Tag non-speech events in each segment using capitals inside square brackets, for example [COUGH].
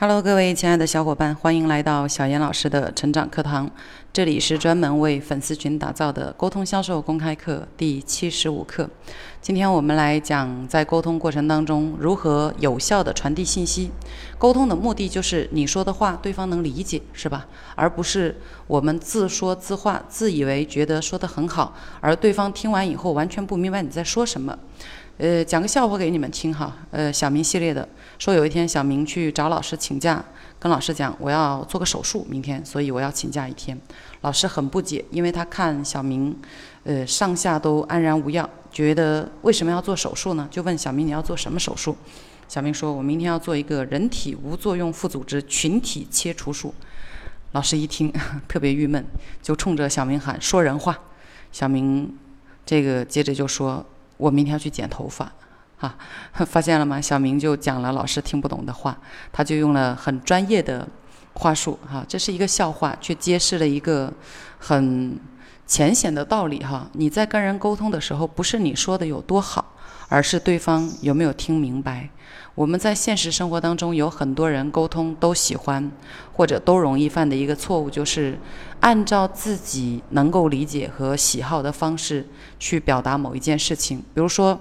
Hello，各位亲爱的小伙伴，欢迎来到小严老师的成长课堂。这里是专门为粉丝群打造的沟通销售公开课第七十五课。今天我们来讲，在沟通过程当中如何有效的传递信息。沟通的目的就是你说的话对方能理解，是吧？而不是我们自说自话，自以为觉得说得很好，而对方听完以后完全不明白你在说什么。呃，讲个笑话给你们听哈。呃，小明系列的说，有一天小明去找老师请假，跟老师讲我要做个手术，明天，所以我要请假一天。老师很不解，因为他看小明，呃，上下都安然无恙，觉得为什么要做手术呢？就问小明你要做什么手术？小明说，我明天要做一个人体无作用副组织群体切除术。老师一听 [LAUGHS] 特别郁闷，就冲着小明喊说人话。小明这个接着就说。我明天要去剪头发，啊，[LAUGHS] 发现了吗？小明就讲了老师听不懂的话，他就用了很专业的话术，哈，这是一个笑话，却揭示了一个很浅显的道理，哈。你在跟人沟通的时候，不是你说的有多好，而是对方有没有听明白。我们在现实生活当中，有很多人沟通都喜欢，或者都容易犯的一个错误，就是按照自己能够理解和喜好的方式去表达某一件事情。比如说，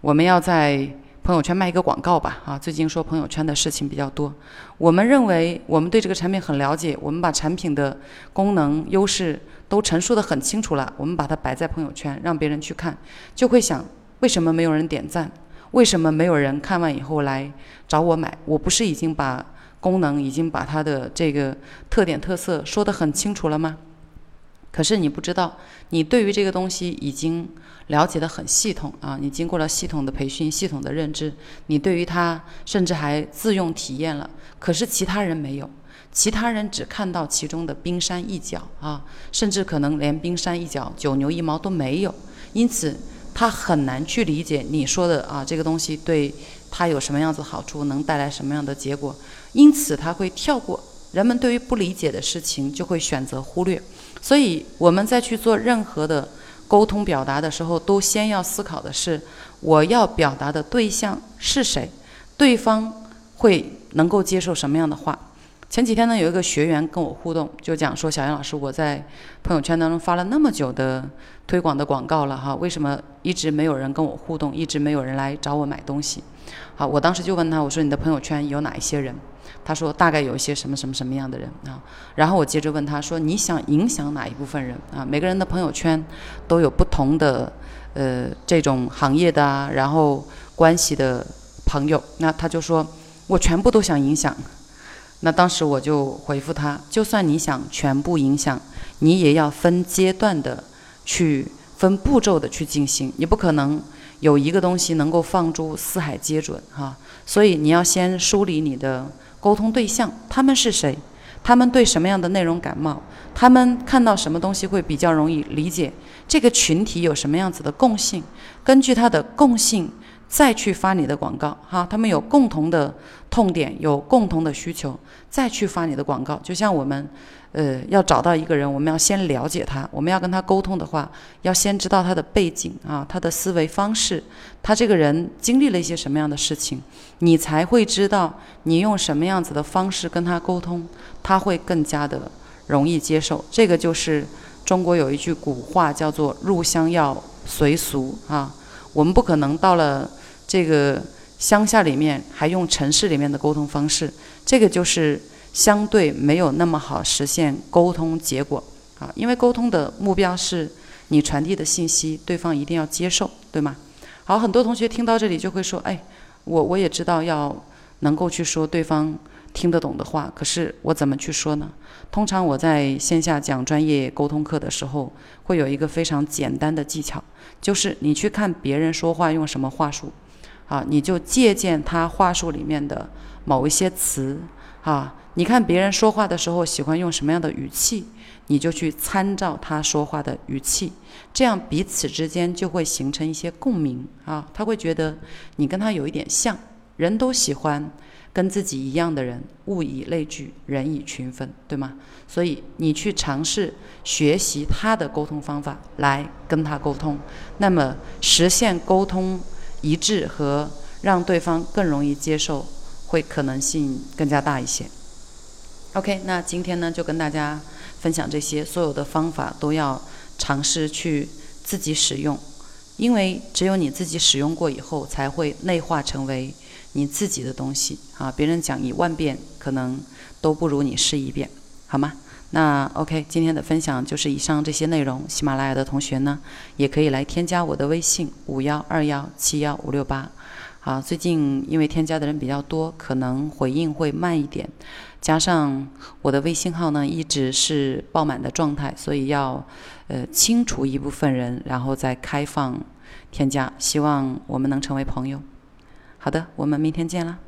我们要在朋友圈卖一个广告吧，啊，最近说朋友圈的事情比较多。我们认为我们对这个产品很了解，我们把产品的功能优势都陈述得很清楚了，我们把它摆在朋友圈，让别人去看，就会想，为什么没有人点赞？为什么没有人看完以后来找我买？我不是已经把功能、已经把它的这个特点特色说得很清楚了吗？可是你不知道，你对于这个东西已经了解得很系统啊！你经过了系统的培训、系统的认知，你对于它甚至还自用体验了。可是其他人没有，其他人只看到其中的冰山一角啊，甚至可能连冰山一角、九牛一毛都没有。因此。他很难去理解你说的啊，这个东西对他有什么样子好处，能带来什么样的结果，因此他会跳过。人们对于不理解的事情就会选择忽略。所以我们在去做任何的沟通表达的时候，都先要思考的是我要表达的对象是谁，对方会能够接受什么样的话。前几天呢，有一个学员跟我互动，就讲说：“小杨老师，我在朋友圈当中发了那么久的推广的广告了，哈，为什么一直没有人跟我互动，一直没有人来找我买东西？”好，我当时就问他，我说：“你的朋友圈有哪一些人？”他说：“大概有一些什么什么什么样的人啊。”然后我接着问他说：“你想影响哪一部分人啊？每个人的朋友圈都有不同的呃这种行业的啊，然后关系的朋友。”那他就说：“我全部都想影响。”那当时我就回复他，就算你想全部影响，你也要分阶段的去分步骤的去进行，你不可能有一个东西能够放诸四海皆准哈。所以你要先梳理你的沟通对象，他们是谁，他们对什么样的内容感冒，他们看到什么东西会比较容易理解，这个群体有什么样子的共性，根据他的共性。再去发你的广告，哈，他们有共同的痛点，有共同的需求，再去发你的广告。就像我们，呃，要找到一个人，我们要先了解他，我们要跟他沟通的话，要先知道他的背景啊，他的思维方式，他这个人经历了一些什么样的事情，你才会知道你用什么样子的方式跟他沟通，他会更加的容易接受。这个就是中国有一句古话叫做“入乡要随俗”啊，我们不可能到了。这个乡下里面还用城市里面的沟通方式，这个就是相对没有那么好实现沟通结果啊，因为沟通的目标是你传递的信息，对方一定要接受，对吗？好，很多同学听到这里就会说，哎，我我也知道要能够去说对方听得懂的话，可是我怎么去说呢？通常我在线下讲专业沟通课的时候，会有一个非常简单的技巧，就是你去看别人说话用什么话术。啊，你就借鉴他话术里面的某一些词，啊，你看别人说话的时候喜欢用什么样的语气，你就去参照他说话的语气，这样彼此之间就会形成一些共鸣啊，他会觉得你跟他有一点像，人都喜欢跟自己一样的人，物以类聚，人以群分，对吗？所以你去尝试学习他的沟通方法来跟他沟通，那么实现沟通。一致和让对方更容易接受，会可能性更加大一些。OK，那今天呢就跟大家分享这些，所有的方法都要尝试去自己使用，因为只有你自己使用过以后，才会内化成为你自己的东西啊。别人讲一万遍，可能都不如你试一遍，好吗？那 OK，今天的分享就是以上这些内容。喜马拉雅的同学呢，也可以来添加我的微信五幺二幺七幺五六八。好，最近因为添加的人比较多，可能回应会慢一点，加上我的微信号呢一直是爆满的状态，所以要呃清除一部分人，然后再开放添加。希望我们能成为朋友。好的，我们明天见了。